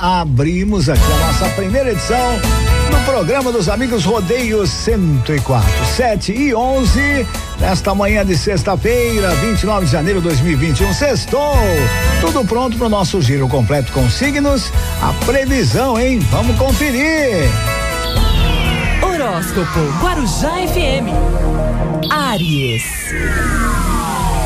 abrimos aqui a nossa primeira edição do programa dos Amigos Rodeio 104, 7 e 11, nesta manhã de sexta-feira, 29 de janeiro de 2021. Sextou! Tudo pronto para o nosso giro completo com signos. A previsão, hein? Vamos conferir! Horóscopo Guarujá FM. Aries.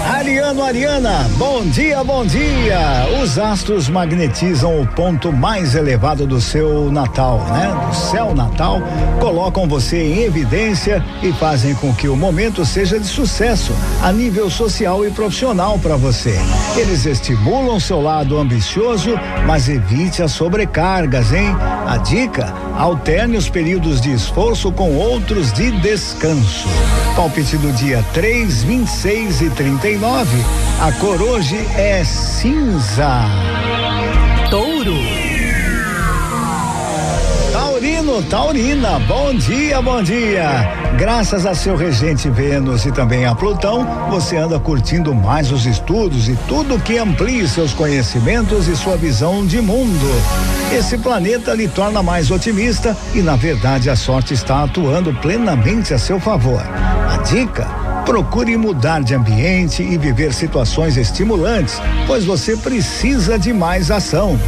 Ariano, Ariana, bom dia, bom dia. Os astros magnetizam o ponto mais elevado do seu Natal, né? Do céu natal, colocam você em evidência e fazem com que o momento seja de sucesso a nível social e profissional para você. Eles estimulam seu lado ambicioso, mas evite as sobrecargas, hein? A dica: alterne os períodos de esforço com outros de descanso. Palpite do dia 3, 26 e 39 a cor hoje é cinza. Touro. Taurino, Taurina, bom dia, bom dia. Graças a seu regente Vênus e também a Plutão, você anda curtindo mais os estudos e tudo que amplie seus conhecimentos e sua visão de mundo. Esse planeta lhe torna mais otimista e, na verdade, a sorte está atuando plenamente a seu favor. A dica Procure mudar de ambiente e viver situações estimulantes, pois você precisa de mais ação.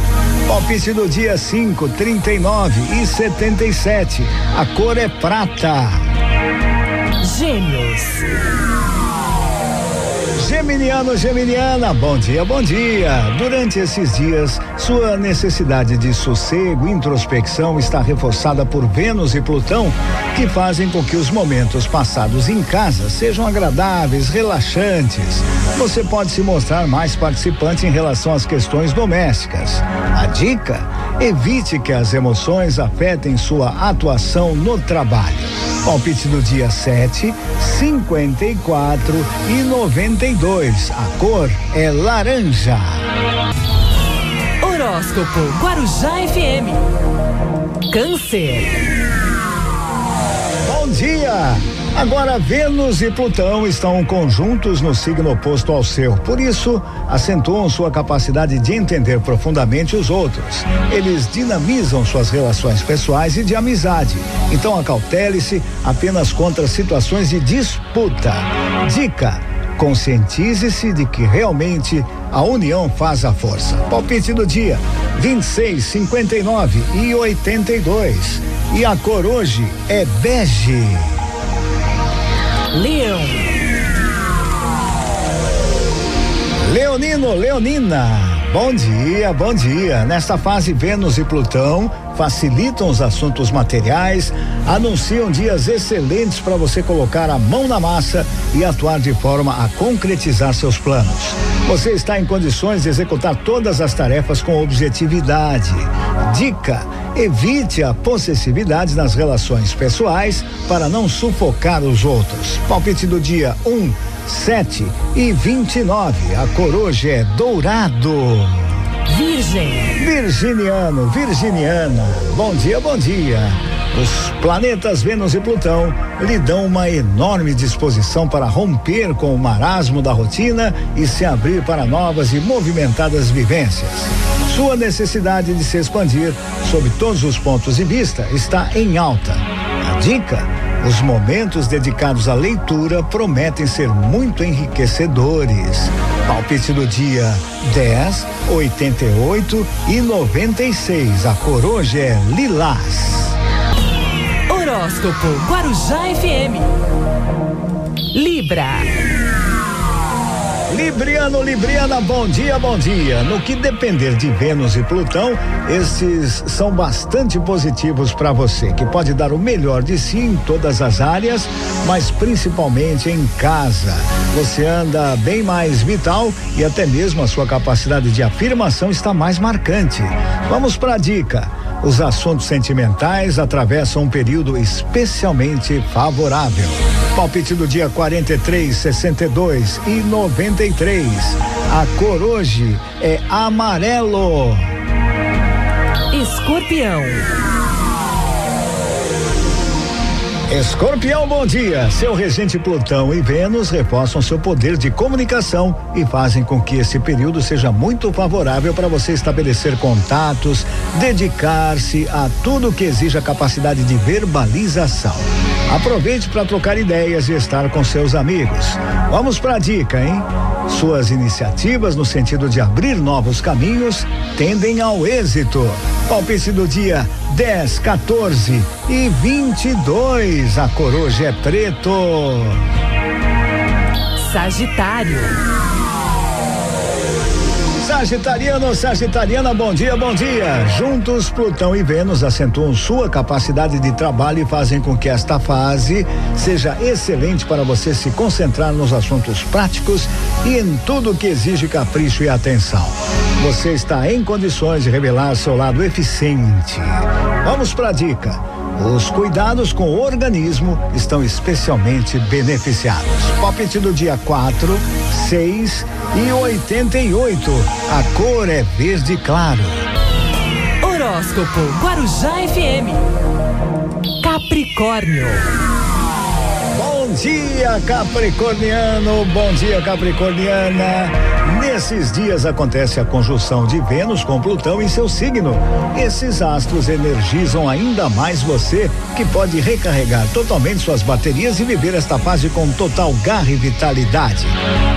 Palpite do dia 5, 39 e 77. A cor é prata. Gêmeos. Geminiano, Geminiana, bom dia, bom dia. Durante esses dias, sua necessidade de sossego e introspecção está reforçada por Vênus e Plutão, que fazem com que os momentos passados em casa sejam agradáveis, relaxantes. Você pode se mostrar mais participante em relação às questões domésticas. A dica: evite que as emoções afetem sua atuação no trabalho. Palpite do dia 7, 54 e 92. A cor é laranja. Horóscopo Guarujá FM. Câncer. Bom dia. Agora, Vênus e Plutão estão conjuntos no signo oposto ao seu, por isso, acentuam sua capacidade de entender profundamente os outros. Eles dinamizam suas relações pessoais e de amizade. Então, acautele-se apenas contra situações de disputa. Dica: conscientize-se de que realmente a união faz a força. Palpite do dia: 26, 59 e 82. E a cor hoje é bege. Leão. Leonino, Leonina. Bom dia, bom dia. Nesta fase, Vênus e Plutão facilitam os assuntos materiais, anunciam dias excelentes para você colocar a mão na massa e atuar de forma a concretizar seus planos. Você está em condições de executar todas as tarefas com objetividade. Dica: evite a possessividade nas relações pessoais para não sufocar os outros. Palpite do dia 1, um, 7 e 29. A coroja é dourado. Virgem. Virginiano, Virginiana. Bom dia, bom dia. Os planetas Vênus e Plutão lhe dão uma enorme disposição para romper com o marasmo da rotina e se abrir para novas e movimentadas vivências. Sua necessidade de se expandir sob todos os pontos de vista está em alta. A dica: os momentos dedicados à leitura prometem ser muito enriquecedores. Palpite do dia 10, 88 e 96. A cor hoje é lilás. Horóscopo Guarujá FM. Libra. Libriano, Libriana, bom dia, bom dia. No que depender de Vênus e Plutão, esses são bastante positivos para você, que pode dar o melhor de si em todas as áreas, mas principalmente em casa. Você anda bem mais vital e até mesmo a sua capacidade de afirmação está mais marcante. Vamos para a dica. Os assuntos sentimentais atravessam um período especialmente favorável. Palpite do dia 43, 62 e 93. A cor hoje é amarelo. Escorpião. Escorpião, bom dia. Seu regente Plutão e Vênus reforçam seu poder de comunicação e fazem com que esse período seja muito favorável para você estabelecer contatos, dedicar-se a tudo que exija capacidade de verbalização. Aproveite para trocar ideias e estar com seus amigos. Vamos para a dica, hein? Suas iniciativas no sentido de abrir novos caminhos tendem ao êxito. Palpite do dia 10, 14 e 22. A coruja é preto. Sagitário. Sagitariano, Sagitariana, bom dia, bom dia. Juntos, Plutão e Vênus acentuam sua capacidade de trabalho e fazem com que esta fase seja excelente para você se concentrar nos assuntos práticos e em tudo que exige capricho e atenção. Você está em condições de revelar seu lado eficiente. Vamos para a dica. Os cuidados com o organismo estão especialmente beneficiados. Palpite do dia 4, 6 e 88. A cor é verde claro. Horóscopo Guarujá FM. Capricórnio. Bom dia, Capricorniano. Bom dia, Capricorniana. Nesses dias acontece a conjunção de Vênus com Plutão em seu signo. Esses astros energizam ainda mais você, que pode recarregar totalmente suas baterias e viver esta fase com total garra e vitalidade.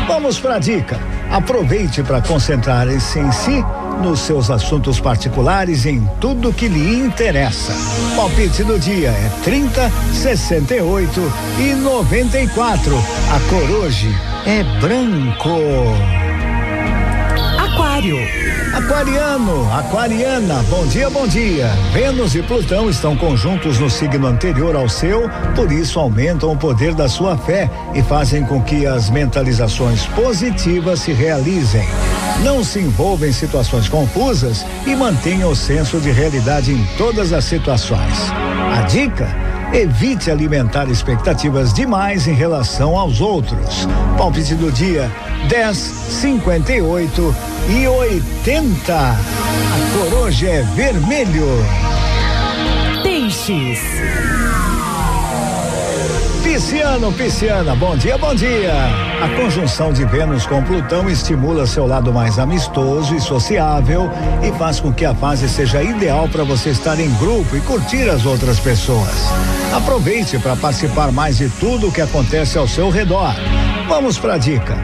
Vamos para a dica. Aproveite para concentrar-se em si nos seus assuntos particulares em tudo que lhe interessa. Palpite do dia é 30, 68 e 94. A cor hoje é branco. Aquário. Aquariano, aquariana, bom dia, bom dia. Vênus e Plutão estão conjuntos no signo anterior ao seu, por isso aumentam o poder da sua fé e fazem com que as mentalizações positivas se realizem. Não se envolva em situações confusas e mantenha o senso de realidade em todas as situações. A dica? Evite alimentar expectativas demais em relação aos outros. Palpite do dia 10, 58 e 80. A cor hoje é vermelho. Peixes. Pisciano, Pisciana, bom dia, bom dia. A conjunção de Vênus com Plutão estimula seu lado mais amistoso e sociável e faz com que a fase seja ideal para você estar em grupo e curtir as outras pessoas. Aproveite para participar mais de tudo o que acontece ao seu redor. Vamos para a dica.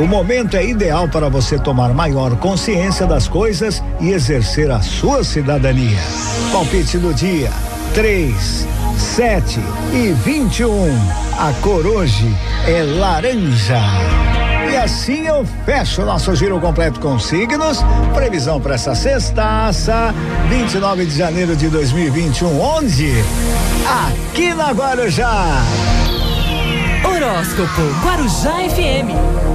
O momento é ideal para você tomar maior consciência das coisas e exercer a sua cidadania. Palpite do dia: 3, 7 e 21. A cor hoje é laranja. E assim eu fecho o nosso giro completo com signos. Previsão para essa sextaça, 29 de janeiro de 2021. Onde? Aqui na Guarujá. Horóscopo Guarujá FM.